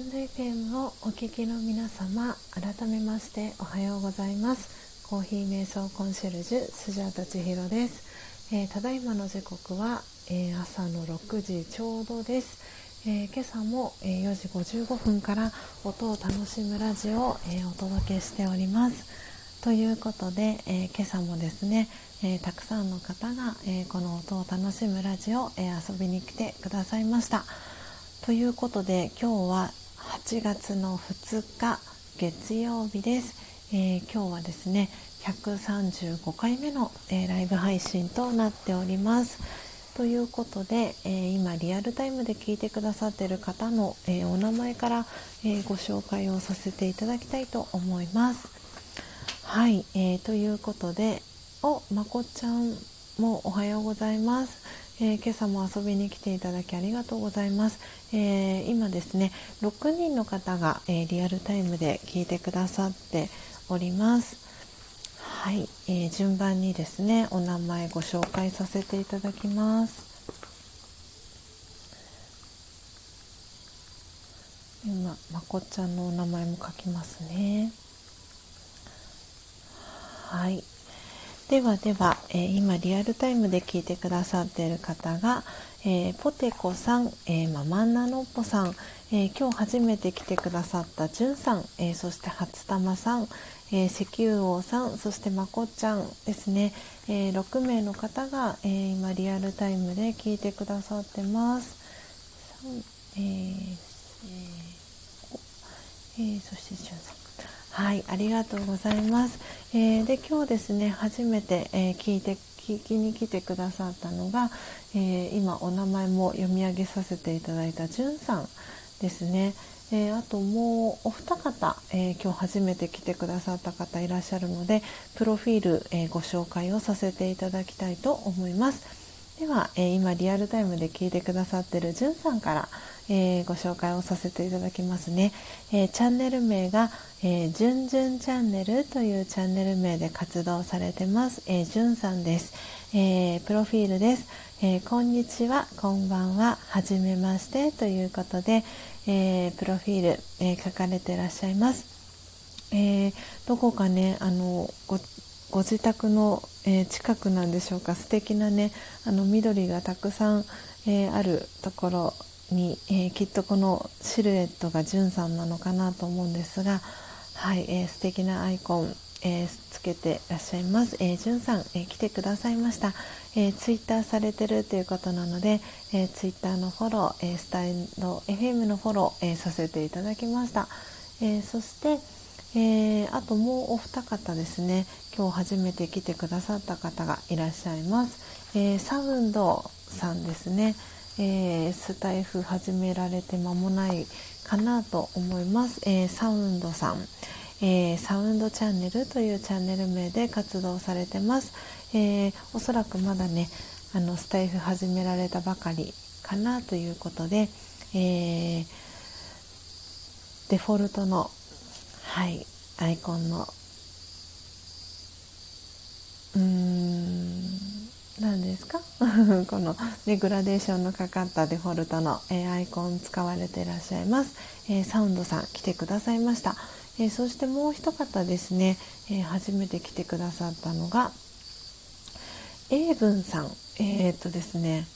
ンド FM をお聞きの皆様改めましておはようございます。コーヒー瞑想コンシェルジュスジャータ千尋です、えー、ただいまの時刻は、えー、朝の6時ちょうどです、えー、今朝も、え4時55分から音を楽しむラジオを、えお届けしております。ということで、え今朝もですね、えたくさんの方が、えこの音を楽しむラジオ、え遊びに来てくださいました。ということで今日は8月の2日月曜日です、えー、今日はですね135回目の、えー、ライブ配信となっております。ということで、えー、今リアルタイムで聞いてくださっている方の、えお名前から、えご紹介をさせていただきたいと思います。はい、えーということでおまこちゃんもおはようございます。えー、今朝も遊びに来ていただきありがとうございます、えー、今ですね6人の方が、えー、リアルタイムで聞いてくださっております。はい、え順番にですねお名前ご紹介させていただきます。今まこちゃんのお名前も書きますね。はい。ではでは、えー、今リアルタイムで聞いてくださっている方が、えー、ポテコさん、えー、ママンナノッポさん、えー、今日初めて来てくださったじゅんさん、えそして初玉さん、え石油王さんそしてまこちゃんですね、え6名の方が、え今リアルタイムで聞いてくださってます。えーえー、そしてじゅんさんはい、ありがとうございます。えー、で今日ですね初めて、えー、聞いて聞きに来てくださったのが、えー、今お名前も読み上げさせていただいたじゅんさんですね。えー、あともうお二方、えー、今日初めて来てくださった方いらっしゃるのでプロフィール、えー、ご紹介をさせていただきたいと思います。では、え今リアルタイムで聞いてくださってるじゅんさんから、えーご紹介をさせていただきますね。えチャンネル名が、えー、じゅんじゅんチャンネルというチャンネル名で活動されてます。えー、じゅんさんです。えー、プロフィールです。えー、こんにちは、こんばんは、はじめましてということで、えー、プロフィール、えー、書かれていらっしゃいます。えー、どこかね、あの、ごご自宅の、えー、近くなんでしょうか素敵なねあの緑がたくさん、えー、あるところに、えー、きっとこのシルエットがじゅんさんなのかなと思うんですがはい、えー、素敵なアイコン、えー、つけてらっしゃいます、えー、じゅんさん、えー、来てくださいました、えー、ツイッターされてるということなので、えー、ツイッターのフォロー、えー、スタイル FM のフォロー、えー、させていただきました、えー、そしてえー、あともうお二方ですね。今日初めて来てくださった方がいらっしゃいます、えー、サウンドさんですね、えー、スタイフ始められて間もないかなと思います、えサウンドさん、えサウンドチャンネルというチャンネル名で活動されてます、えおそらくまだねあのスタイフ始められたばかりかなということで、えデフォルトのはいアイコンのうーん何ですか？この、ね、グラデーションのかかったデフォルトの、えー、アイコン使われていらっしゃいます、えー、サウンドさん来てくださいました、えー、そしてもう一方ですね、え初めて来てくださったのが英文さん。えっとですね。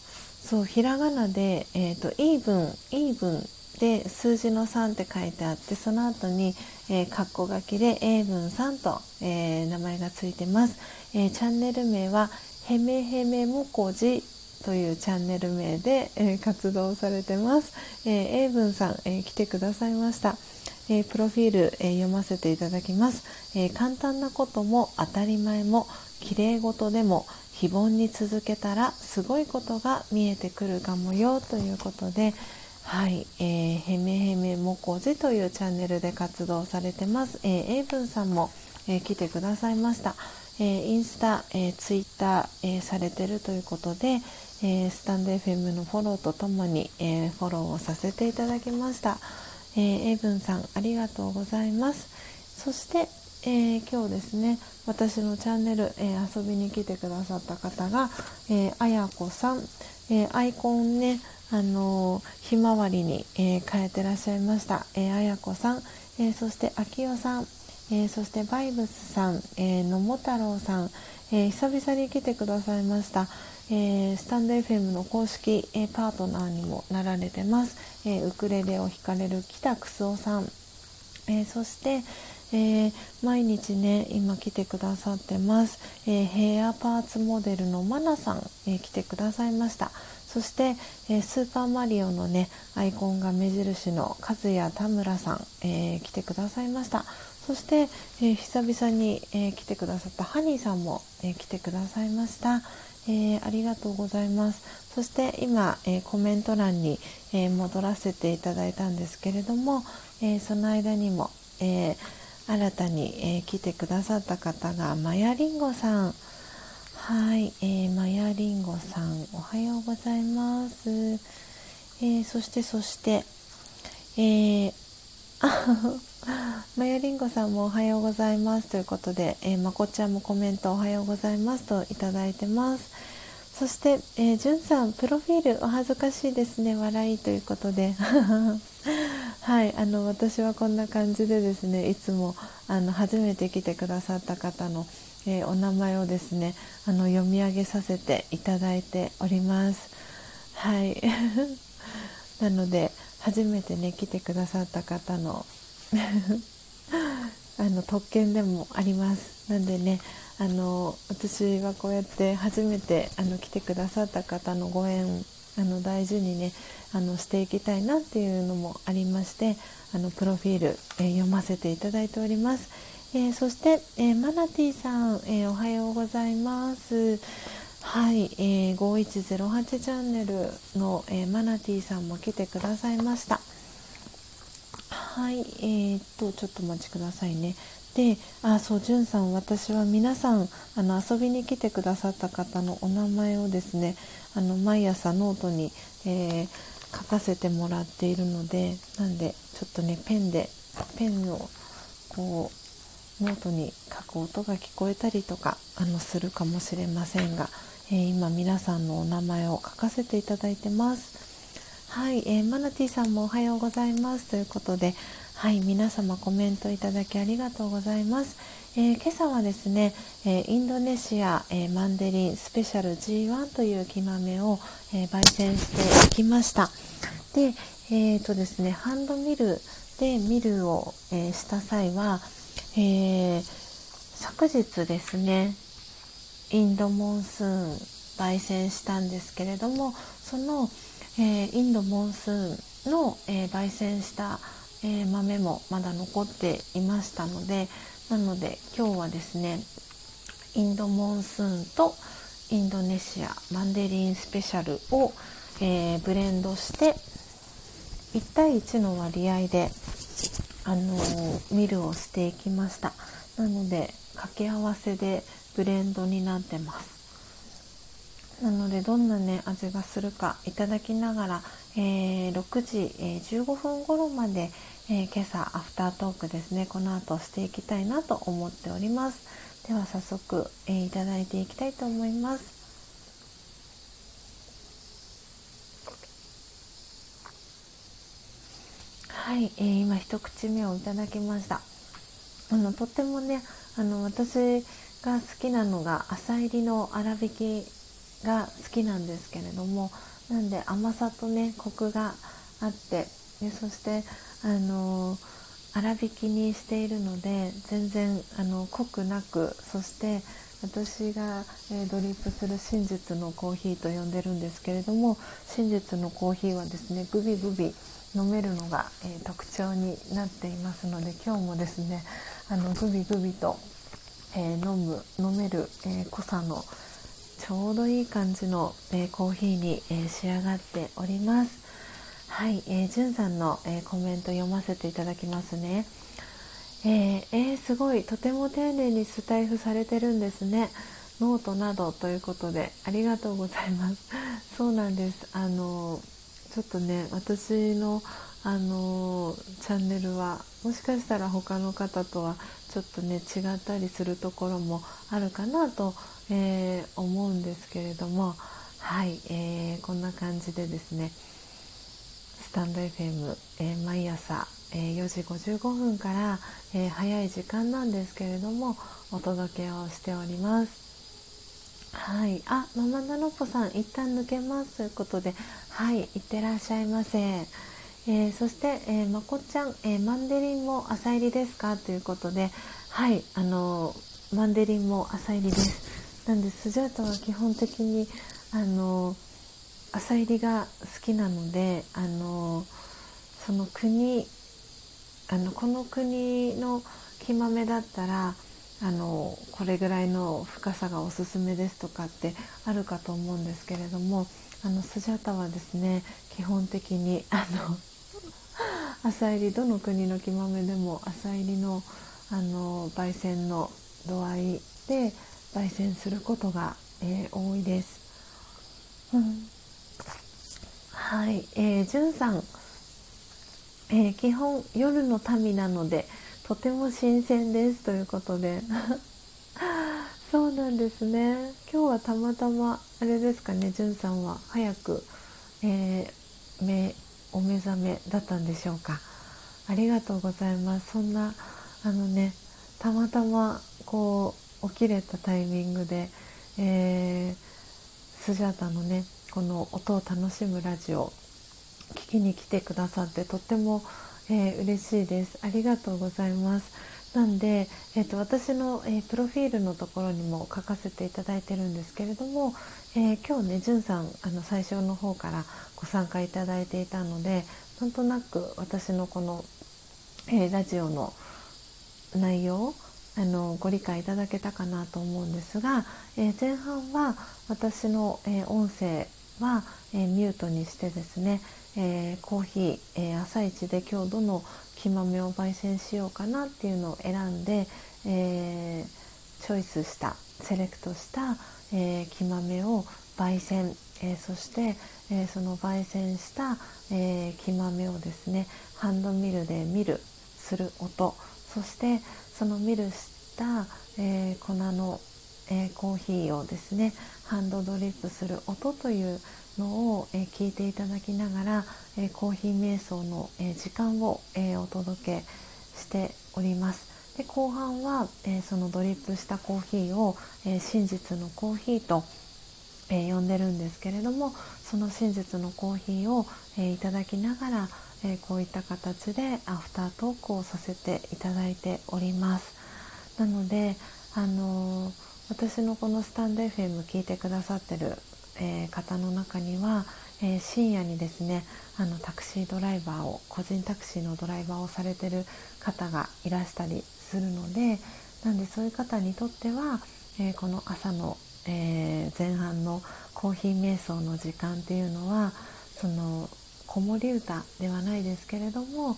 そうひらがなで、えーと、イーブンイーブンで数字の3って書いてあってその後に、えー、括弧書きで英文3と、えー、名前がついてます、えー、チャンネル名はへめへめもこじというチャンネル名で、えー、活動されてます、えー、英文さん、えー、来てくださいました、えー、プロフィール、えー、読ませていただきます、えー、簡単なことも当たり前も綺麗事でも非凡に続けたらすごいことが見えてくるかもよということで、はい、えー、へめへめもこじというチャンネルで活動されてます。えー、エイブンさんも、えー、来てくださいました。えー、インスタ、えー、ツイッター、えー、されてるということで、えー、スタンド FM のフォローとともに、えー、フォローをさせていただきました。えー、エイブンさんありがとうございます。そして、えー、今日ですね私のチャンネル、えー、遊びに来てくださった方が、え、あやこさん、えアイコンねあのひまわりに、え変えてらっしゃいました、えあやこさん、えそしてあきよさん、えそしてバイブスさん、えー、野茂太郎さん、え久々に来てくださいました、えスタンド FM の公式、えパートナーにもなられてます、えウクレレを弾かれる北くすおさん、えそして、え、毎日ね今来てくださってます、え、ヘアパーツモデルのマナさん、え、来てくださいました。そして、えスーパーマリオのねアイコンが目印の和也田村さん、え来てくださいました。そして、え久々に、え来てくださったハニーさんも、え来てくださいました、えありがとうございます。そして今、えコメント欄に、え戻らせていただいたんですけれども、えその間にも、えー新たに、えー、来てくださった方がマヤリンゴさん。はい、えー、マヤリンゴさんおはようございます、えー、そしてそしてえー、マヤリンゴさんもおはようございますということで、えー、まこちゃんもコメントおはようございますといただいてます。そして、えー、じゅんさんプロフィールお恥ずかしいですね。笑いということで。はいあの私はこんな感じでですねいつもあの初めて来てくださった方の、えー、お名前をですねあの読み上げさせていただいております。はい。なので初めてね来てくださった方の あの特権でもあります。なんでねあの私はこうやって初めてあの来てくださった方のご縁あの大事にねあのしていきたいなっていうのもありましてあのプロフィール、えー、読ませていただいております、えー、そして、えー、マナティさん、えおはようございます。はい、えー、5108チャンネルの、えマナティーさんも来てくださいました。はいえー、っとちょっとお待ちくださいね。であそうじゅんさん私は皆さんあの遊びに来てくださった方のお名前をですねあの毎朝ノートに、えー、書かせてもらっているのでなんでちょっとねペンでペンをこうノートに書く音が聞こえたりとかあのするかもしれませんが、えー、今皆さんのお名前を書かせていただいてます。はい、えー、マナティさんもおはようございます。ということではい皆様コメントいただきありがとうございます、えー、今朝はですね、えー、インドネシア、えー、マンデリンスペシャル G1 という生豆を、え焙煎していきました。でえーとですねハンドミルでミルを、えした際は、え昨日ですねインドモンスーン焙煎したんですけれどもその、えインドモンスーンの、え焙煎したえー、豆もまだ残っていましたのでなので今日はですねインドモンスーンとインドネシアマンデリンスペシャルを、え、ブレンドして1対1の割合で、あの、ミルをしていきました。なので掛け合わせでブレンドになってます。なのでどんなね味がするかいただきながら、えー、6時、えー、15分頃まで、えー、今朝アフタートークですね。この後していきたいなと思っております。では早速、えー、いただいていきたいと思います。はい、えー、今一口目をいただきました。あのとってもねあの私が好きなのが朝入りの粗挽きが好きなんですけれどもなんで甘さとねコクがあってでそしてあの粗挽きにしているので全然あの濃くなくそして私が、え、ドリップする真実のコーヒーと呼んでるんですけれども真実のコーヒーはですねグビグビ飲めるのが、え、特徴になっていますので今日もですねあのグビグビと、えー、飲む飲める、え濃さのちょうどいい感じの、えコーヒーに、え仕上がっております。はい、えー、じゅんさんの、えー、コメント読ませていただきますね。えー、えー、すごいとても丁寧にスタイフされてるんですね。ノートなどということでありがとうございます。そうなんです。あのちょっとね私のあのチャンネルはもしかしたら他の方とはちょっとね違ったりするところもあるかなと、えー、思うんですけれどもはい、えー、こんな感じでですねスタンド FM、えー、毎朝、えー、4時55分から、えー、早い時間なんですけれどもお届けをしております。はい、あ、ママナロッポさん一旦抜けますということで、はい、いってらっしゃいませ。えー、そして、えー、まこちゃん、えー、マンデリンも朝入りですか？ということで、はい、あのマンデリンも朝入りです。なんでスジャータは基本的にあの朝入りが好きなので、あのその国あのこの国の木豆だったらあのこれぐらいの深さがおすすめですとかってあるかと思うんですけれどもあのスジャータはですね基本的にあの朝入りどの国の木豆でも朝入りのあの焙煎の度合いで焙煎することが、えー、多いです。うん、はい、えー、じゅんさん、えー、基本夜の民なのでとても新鮮ですということで。そうなんですね。今日はたまたまあれですかねじゅんさんは早く、えー、目お目覚めだったんでしょうか。ありがとうございます。そんなあのねたまたまこう起きれたタイミングで、えー、スジャータのねこの音を楽しむラジオ聞きに来てくださってとってもえー、嬉しいです。ありがとうございます。なんで、えーと、私の、えー、プロフィールのところにも書かせていただいてるんですけれども、えー、今日ねじゅんさんあの最初の方からご参加いただいていたのでなんとなく私のこの、えラジオの内容あのご理解いただけたかなと思うんですが、え前半は私の、え音声は、えミュートにしてですね、え、コーヒー、えー、朝一で今日どの木豆を焙煎しようかなっていうのを選んで、え、チョイスしたセレクトした、え木豆を焙煎、えそして、えその焙煎した、え木豆をですねハンドミルでミルする音そしてそのミルした、え粉の、えコーヒーをですねハンドドリップする音というのを、え、聞いていただきながら、え、コーヒー瞑想の、え、時間を、えお届けしております。で後半は、えそのドリップしたコーヒーを、え真実のコーヒーと、え呼んでるんですけれどもその真実のコーヒーを、えいただきながら、えこういった形でアフタートークをさせていただいております。なので、あの私のこのスタンド FM 聞いてくださってるえ、方の中には、え、深夜にですねあのタクシードライバーを個人タクシーのドライバーをされてる方がいらしたりするのでなんでそういう方にとっては、えー、この朝の、え前半のコーヒー瞑想の時間っていうのはその子守歌ではないですけれども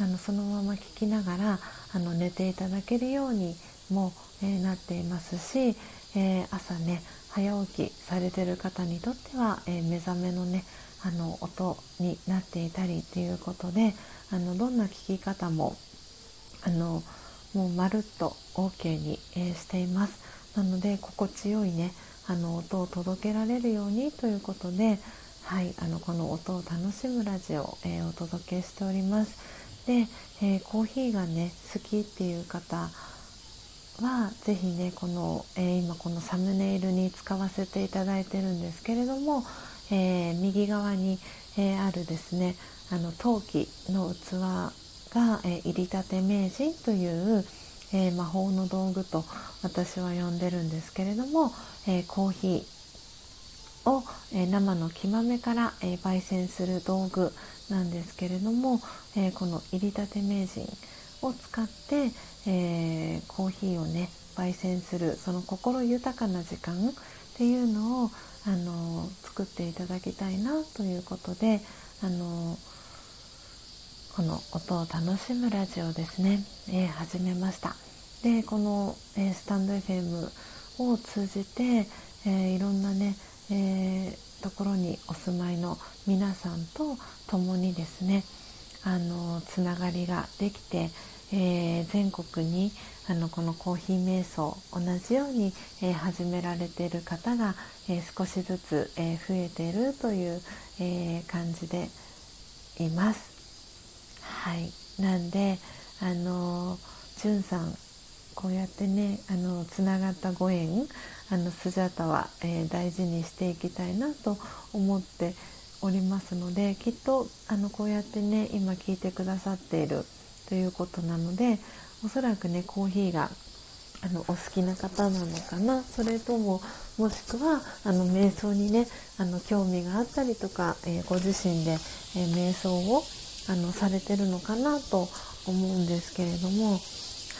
あのそのまま聞きながらあの寝ていただけるようにも、えなっていますし、え朝ね早起きされてる方にとっては、え、目覚めのねあの音になっていたりっていうことであのどんな聞き方もあのもうまるっと OK に、え、しています。なので心地よいねあの音を届けられるようにということで、はい、あのこの音を楽しむラジオ、えー、お届けしております。で、えー、コーヒーがね好きっていう方は是非ねこの、えー、今このサムネイルに使わせていただいてるんですけれども、えー、右側に、えー、あるですねあの陶器の器が、え入りたて名人という、え魔法の道具と私は呼んでるんですけれども、えコーヒーを、え生の木豆から、え焙煎する道具なんですけれども、えこの入りたて名人を使って、え、コーヒーをね焙煎するその心豊かな時間っていうのをあの作っていただきたいなということであのこの音を楽しむラジオですね、えー、始めましたでこの、えー、スタンド FM を通じて、えー、いろんなね、えところにお住まいの皆さんと共にですねあのつながりができてえ、全国にあのこのコーヒー瞑想同じように、え、始められている方が、え、少しずつ、え増えているという、え感じでいます。はい。なんであのじゅんさんこうやってねあのつながったご縁あのスジャタは、えー、大事にしていきたいなと思っておりますのできっとあのこうやってね今聞いてくださっているということなのでおそらくねコーヒーがあのお好きな方なのかなそれとももしくはあの瞑想にねあの興味があったりとか、えー、ご自身で、えー、瞑想をあのされてるのかなと思うんですけれども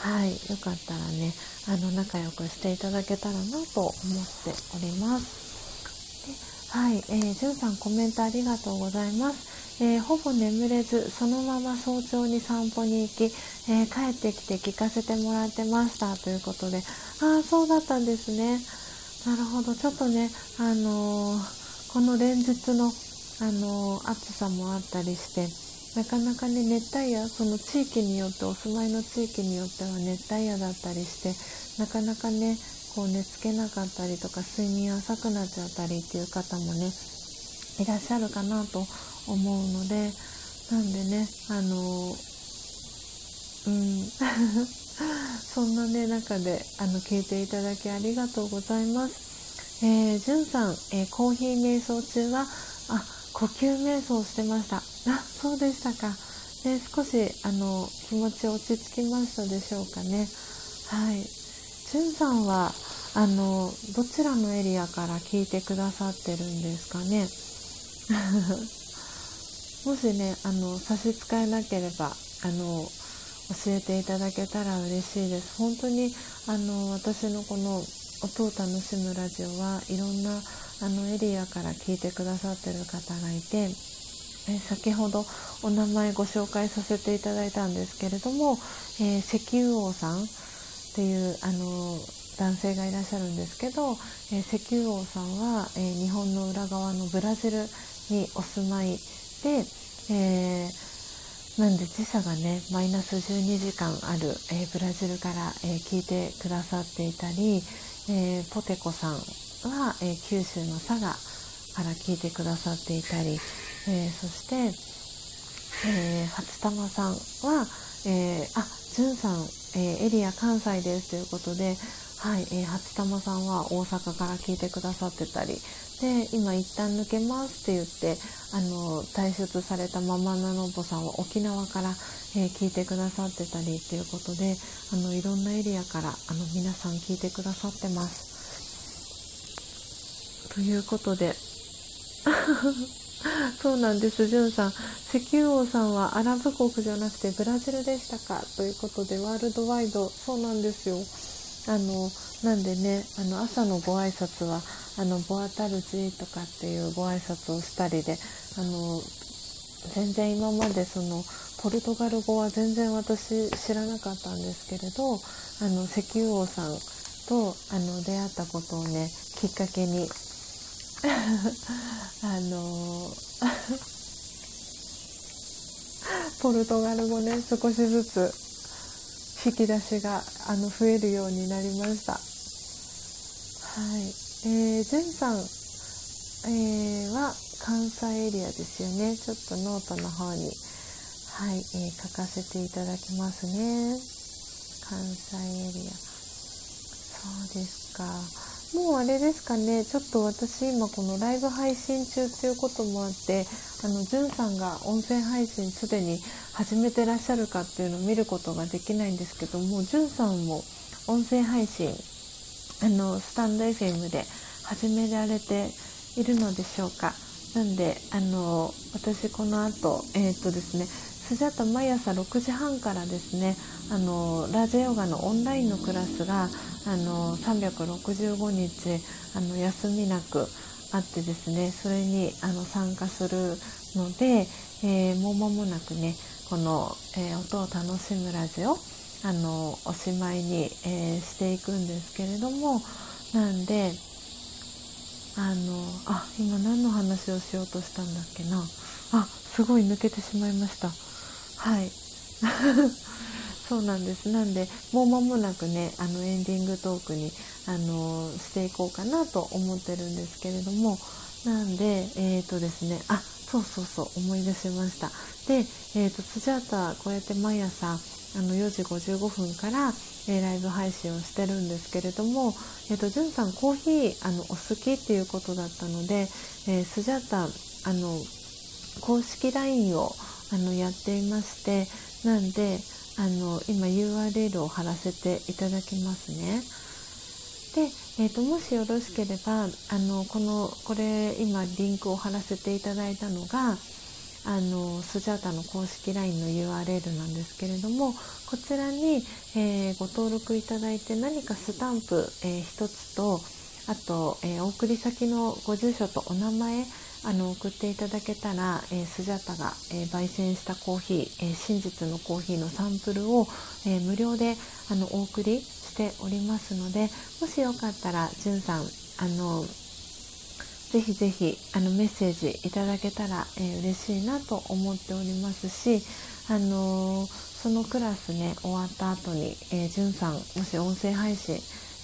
はいよかったらねあの仲良くしていただけたらなと思っております。ではい、えー、じゅんさんコメントありがとうございます。えー、ほぼ眠れずそのまま早朝に散歩に行き、えー、帰ってきて聞かせてもらってました。ということでああそうだったんですね。なるほど。ちょっとねあのー、この連日のあの暑さもあったりしてなかなかね熱帯夜その地域によってお住まいの地域によっては熱帯夜だったりしてなかなかねこう寝つけなかったりとか睡眠浅くなっちゃったりっていう方もねいらっしゃるかなと思うのでなんでねあのうん そんなね中であの聞いていただきありがとうございます。えー、じゅんさん、えー、コーヒー瞑想中はあ呼吸瞑想してました。あそうでしたか、ね、少しあの気持ち落ち着きましたでしょうかね。はい。じゅんさんはあのどちらのエリアから聞いてくださってるんですかね。もしねあの差し支えなければあの教えていただけたら嬉しいです。本当にあの私のこの音を楽しむラジオはいろんなあのエリアから聞いてくださってる方がいて、先ほどお名前ご紹介させていただいたんですけれども、えー、石油王さんっていうあの男性がいらっしゃるんですけど、えー、石油王さんは、えー、日本の裏側のブラジルにお住まいで、えなんで時差がねマイナス12時間ある、えブラジルから、え聞いてくださっていたり、えポテコさんは、えー、九州の佐賀から聞いてくださっていたり、えー、そして、えー、初玉さんは、えー、あ、じゅんさん、え、エリア関西ですということで、はい、え、初玉さんは大阪から聞いてくださってたり、で、今一旦抜けますって言って、あの、退出されたママナノボさんは沖縄から、え、聞いてくださってたりっていうことで、あの、いろんなエリアから、あの、皆さん聞いてくださってます。ということで そうなんです、じゅんさん。石油王さんはアラブ国じゃなくてブラジルでしたか？ということで、ワールドワイド、そうなんですよ。あの、なんでね、あの、朝のご挨拶は、あの、ボアタルジーとかっていうご挨拶をしたりで、あの、全然今までその、ポルトガル語は全然私知らなかったんですけれど、あの、石油王さんと、あの、出会ったことをね、きっかけに、あの ポルトガル語ね少しずつ引き出しがあの増えるようになりました。はい。えー、ジェンさん、えー、は関西エリアですよね。ちょっとノートの方にはい、えー、書かせていただきますね。関西エリア。そうですか。もうあれですかね、ちょっと私今このライブ配信中っていうこともあって、あの、じゅんさんが音声配信すでに始めてらっしゃるかっていうのを見ることができないんですけども、じゅんさんも音声配信、あの、スタンド FM で始められているのでしょうか。なんで、あの、私この後、えっ、とですね、スジャタ毎朝6時半からですねあのラージヨガのオンラインのクラスがあの365日あの休みなくあってですねそれにあの参加するので、えー、もう間もなくねこの、えー、音を楽しむラジオあのおしまいに、えー、していくんですけれどもなんであのあ今何の話をしようとしたんだっけなあすごい抜けてしまいましたはい。そうなんです。なんでもう間もなくねあのエンディングトークにあのしていこうかなと思ってるんですけれどもなんでえっ、ー、とですねあそうそうそう思い出しました。で、えーと、スジャータこうやって毎朝あの4時55分から、えー、ライブ配信をしてるんですけれども、えーと、じゅんさんコーヒーあのお好きっていうことだったので、えー、スジャータあの公式 LINE をあのやっていましてなんであの今 URL を貼らせていただきますね。で、えーと、もしよろしければあのこのこれ今リンクを貼らせていただいたのがあのスジャータの公式 LINE の URL なんですけれどもこちらに、えー、ご登録いただいて何かスタンプ、えー、1つとあと、えー、お送り先のご住所とお名前あの送っていただけたら、えー、スジャタが、えー、焙煎したコーヒー、えー、真実のコーヒーのサンプルを、え無料であのお送りしておりますのでもしよかったらじゅんさんあのぜひぜひあのメッセージいただけたら、えー、嬉しいなと思っておりますし、あのそのクラスね終わった後に、え、じゅんさんもし音声配信、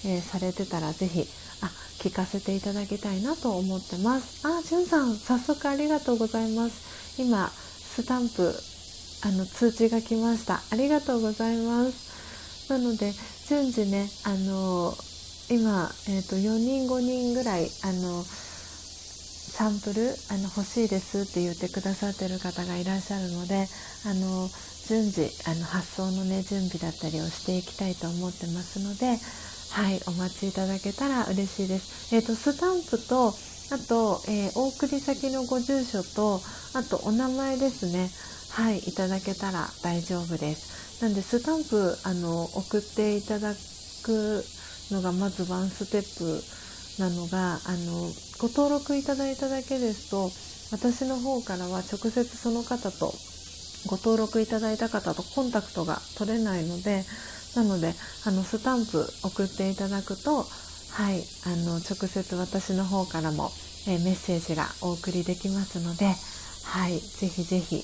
えされてたらぜひあ聞かせていただきたいなと思ってます。あ、じゅんさん、早速ありがとうございます。今、スタンプ、あの、通知が来ました。ありがとうございます。なので、順次ね、あの、今、え、ー、と、4人、5人ぐらい、あの、サンプルあの欲しいですって言ってくださってる方がいらっしゃるのであの順次あの発送のね準備だったりをしていきたいと思ってますのではいお待ちいただけたら嬉しいです。えっ、ー、とスタンプとあと、えー、お送り先のご住所とあとお名前ですねはいいただけたら大丈夫です。なんでスタンプあの送っていただくのがまずワンステップなのがあのご登録いただいただけですと私の方からは直接その方とご登録いただいた方とコンタクトが取れないのでなのであのスタンプ送っていただくとはいあの直接私の方からも、えメッセージがお送りできますのではいぜひぜひ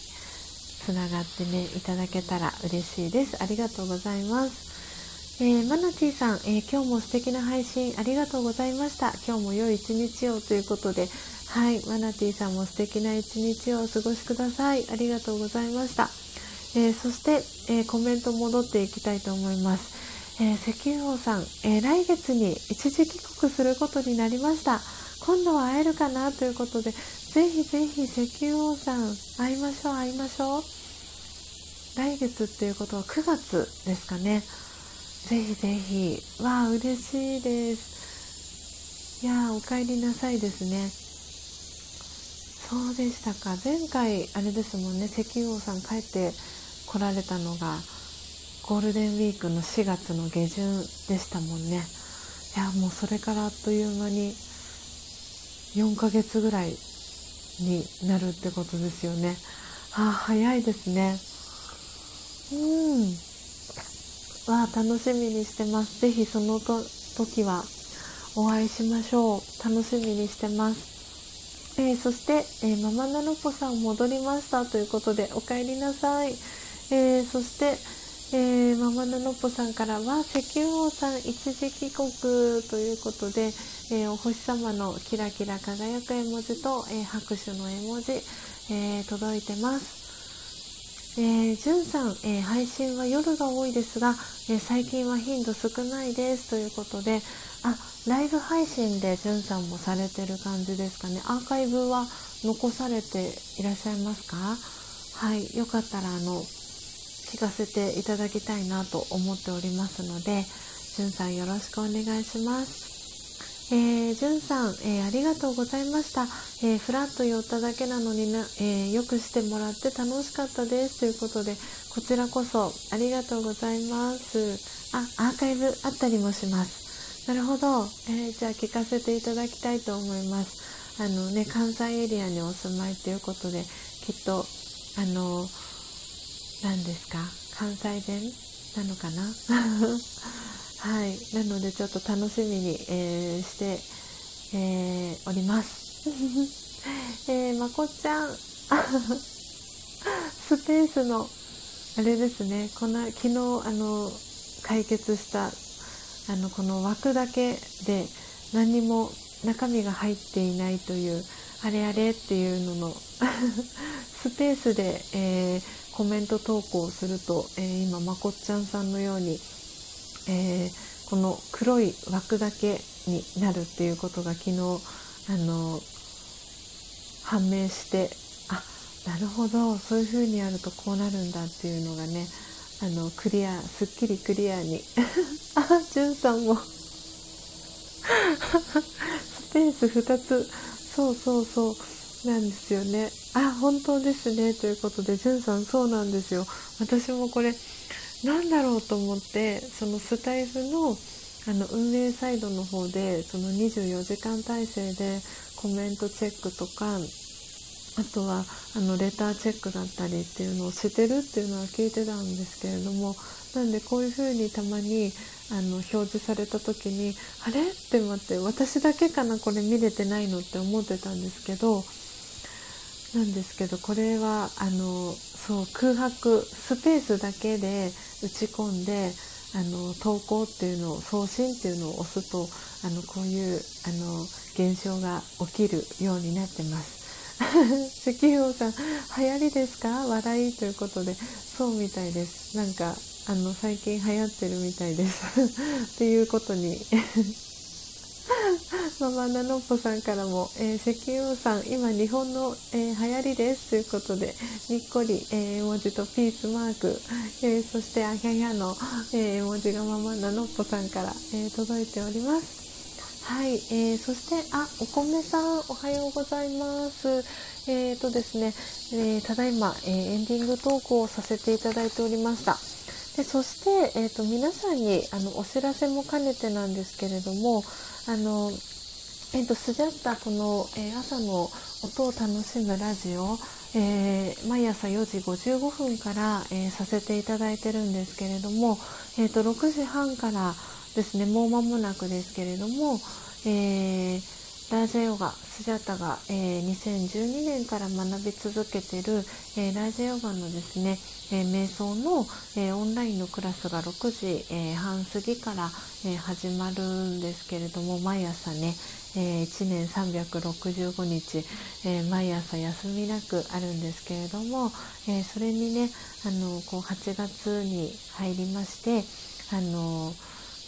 つながってねいただけたら嬉しいです。ありがとうございます。えー、マナティさん、えー、今日も素敵な配信ありがとうございました。今日も良い一日をということではいマナティさんも素敵な一日をお過ごしください。ありがとうございました。えー、そして、えー、コメント戻っていきたいと思います、えー、石油王さん、え来月に一時帰国することになりました。今度は会えるかなということでぜひぜひ石油王さん会いましょう会いましょう。来月っていうことは9月ですかね。ぜひぜひ。わあ嬉しいです。いやお帰りなさいですね。そうでしたか。前回あれですもんね石油王さん帰って来られたのがゴールデンウィークの4月の下旬でしたもんね。いやもうそれからあっという間に4ヶ月ぐらいになるってことですよね。ああ早いですね。うん。わあ楽しみにしてます。是非そのと時はお会いしましょう。楽しみにしてます。えー、そして、えー、ママナノポさん戻りました。ということでお帰りなさい。えー、そして、えー、ママナノッポさんからは石油王さん一時帰国ということで、えー、お星様のキラキラ輝く絵文字と、え拍手の絵文字、え届いてます。えー、じゅんさん、えー、配信は夜が多いですが、えー、最近は頻度少ないですということで、あ、ライブ配信でじゅんさんもされてる感じですかね。アーカイブは残されていらっしゃいますか？はい、よかったらあの、聞かせていただきたいなと思っておりますので、じゅんさんよろしくお願いします。えー、じゅんさん、えー、ありがとうございました。えー、フラッと寄っただけなのにな、えー、よくしてもらって楽しかったですということで、こちらこそありがとうございます。あ、アーカイブあったりもします。なるほど。えー、じゃあ聞かせていただきたいと思います。あのね、関西エリアにお住まいということで、きっと、あの何ですか？関西弁なのかな？はい。なのでちょっと楽しみに、えー、して、えー、おります。えー、まこちゃん。スペースのあれですね。この昨日あの解決したあのこの枠だけで何にも中身が入っていないというあれあれっていうののスペースで、えー、コメント投稿をすると、えー、今まこっちゃんさんのように、えー、この黒い枠だけになるっていうことが昨日あの判明してあなるほどそういう風にやるとこうなるんだっていうのがねあのクリアすっきりクリアに あじゅんさんもスペース2つそうそうそう。なんですよね。あ本当ですね。ということでじゅんさんそうなんですよ。私もこれなんだろうと思ってそのスタイフのあの運営サイドの方でその24時間体制でコメントチェックとかあとはあのレターチェックだったりっていうのをしてるっていうのは聞いてたんですけれどもなんでこういうふうにたまにあの表示された時にあれ？って待って私だけかな？これ見れてないの？って思ってたんですけどなんですけどこれはあのそう空白スペースだけで打ち込んであの投稿っていうのを送信っていうのを押すとあのこういうあの現象が起きるようになってます。石油さん流行りですか？笑いということで。そうみたいです。なんかあの最近流行ってるみたいです。っていうことにママナノッポさんからも、えー、石油王さん今日本の、えー、流行りですということでにっこり、えー、絵文字とピースマーク、えー、そしてあひゃひゃの、え絵文字がママナノッポさんから、え届いております。はい、えー、そしてあお米さんおはようございます。えーとですね、えー、ただいま、えー、エンディングトークをさせていただいておりました。でそして、えーと、皆さんにあのお知らせも兼ねてなんですけれどもあの、えっと、スジャッタこの、えー、朝の音を楽しむラジオ、えー、毎朝4時55分から、えー、させていただいてるんですけれども、えーと、と6時半からですねもう間もなくですけれども、えーラージャヨガスジャタが、えー、2012年から学び続けてる、えー、ラージャヨガのですね、えー、瞑想の、えオンラインのクラスが6時、え半過ぎから、え始まるんですけれども毎朝ね、え1年365日、え毎朝休みなくあるんですけれども、えそれにねあのこう8月に入りましてあの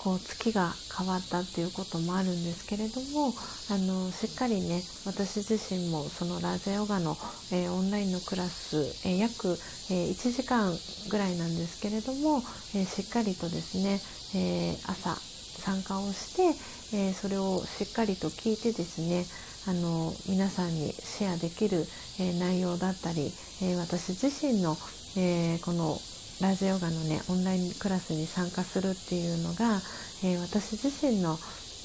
こう月が変わったっていうこともあるんですけれどもあのしっかりね私自身もそのラージャヨガの、えー、オンラインのクラス、えー、約、えー、1時間ぐらいなんですけれども、えしっかりとですね、え朝参加をして、えそれをしっかりと聞いてですねあの皆さんにシェアできる、え内容だったり、え私自身の、えこのラジオガのねオンラインクラスに参加するっていうのが、えー、私自身の、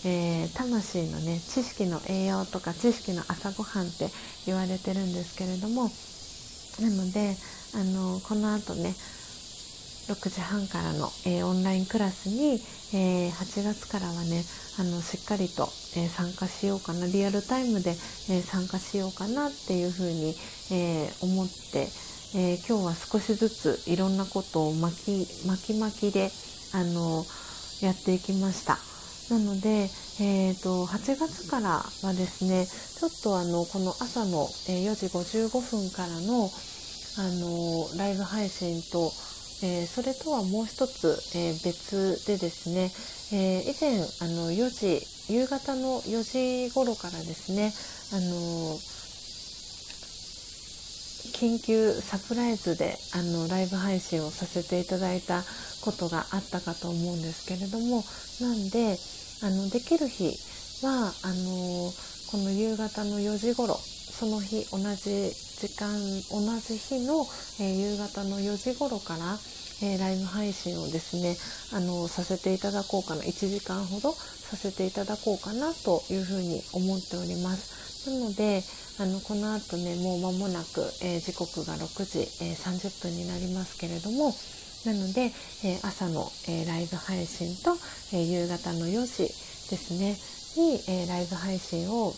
えー、魂のね知識の栄養とか知識の朝ごはんって言われてるんですけれどもなのであのこのあとね6時半からの、えー、オンラインクラスに、えー、8月からはねあのしっかりと、えー、参加しようかなリアルタイムで、え参加しようかなっていうふうに、え思って、え今日は少しずついろんなことを巻き巻き巻きであのやっていきました。なので、えーと、8月からはですねちょっとあのこの朝の、4時55分からのあのライブ配信と、えー、それとはもう一つ、えー、別でですね、えー、以前あの4時夕方の4時頃からですねあの緊急サプライズであのライブ配信をさせていただいたことがあったかと思うんですけれどもなんであのできる日はあのこの夕方の4時頃その日同じ時間同じ日の、えー、夕方の4時頃から、えー、ライブ配信をですねあのさせていただこうかな1時間ほどさせていただこうかなというふうに思っております。なのであのこの後ねもう間もなく、えー、時刻が6時、え30分になりますけれどもなので、え朝の、えライブ配信と、え夕方の4時ですねに、えライブ配信を、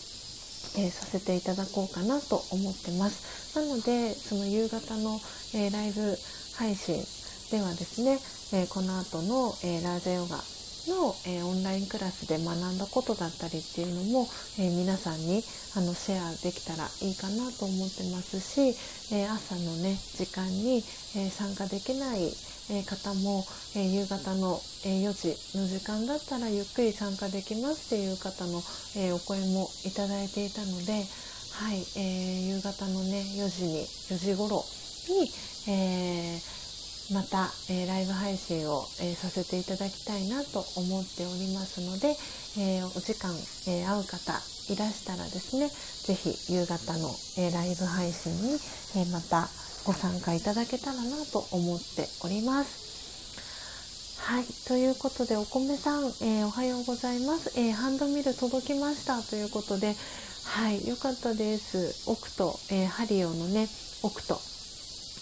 えさせていただこうかなと思ってます。なのでその夕方の、えライブ配信ではですね、えこの後の、えラージャヨガの、えオンラインクラスで学んだことだったりっていうのも、え皆さんにあのシェアできたらいいかなと思ってますし、え朝のね時間に、え参加できない、え方も、え夕方の、え4時の時間だったらゆっくり参加できますっていう方の、えお声もいただいていたので、はいえー、夕方のね4時に4時頃に、えー、また、えー、ライブ配信を、えさせていただきたいなと思っておりますので、えお時間、え会う方いらしたらですね是非夕方の、えライブ配信に、えまたご参加いただけたらなと思っております。はい。ということで、お米さん、え、おはようございます、え、ハンドミル届きましたということで、はい。よかったです。オクト、えー、ハリオのね、オクト、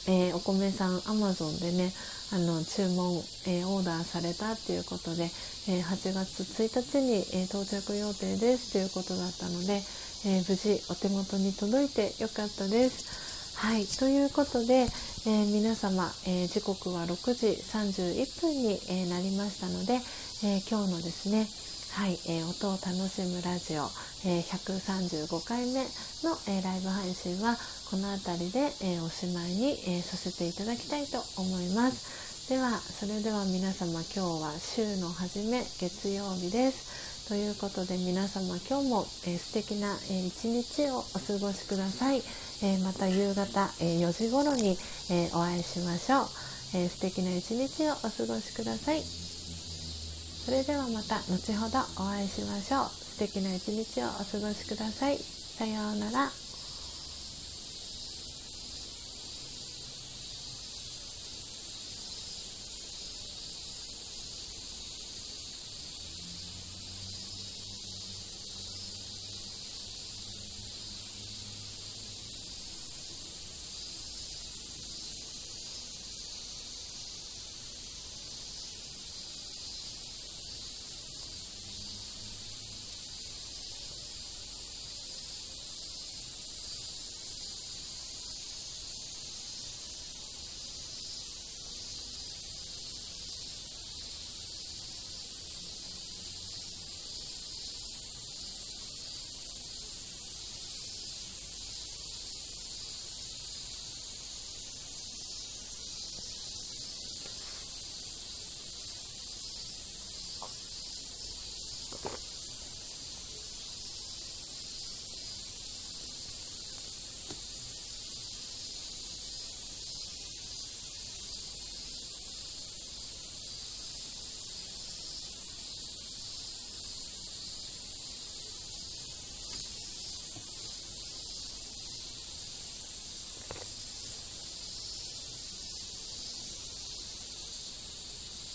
えお米さん、アマゾンでね、あの、注文、えオーダーされたっていうことで、え8月1日に、え到着予定ですということだったので、え無事お手元に届いてよかったです。はい、ということで、え、皆様、え、時刻は6時31分に、え、なりましたので、え今日のですね、はい、え音を楽しむラジオ、え135回目の、えライブ配信はこの辺りで、えおしまいに、えさせていただきたいと思います。では、それでは皆様今日は週の初め月曜日です。ということで皆様今日も、えー、素敵な、えー、一日をお過ごしください。えー、また夕方、え4時頃に、えお会いしましょう、え素敵な一日をお過ごしくださいそれではまた後ほどお会いしましょう。素敵な一日をお過ごしください。さようなら。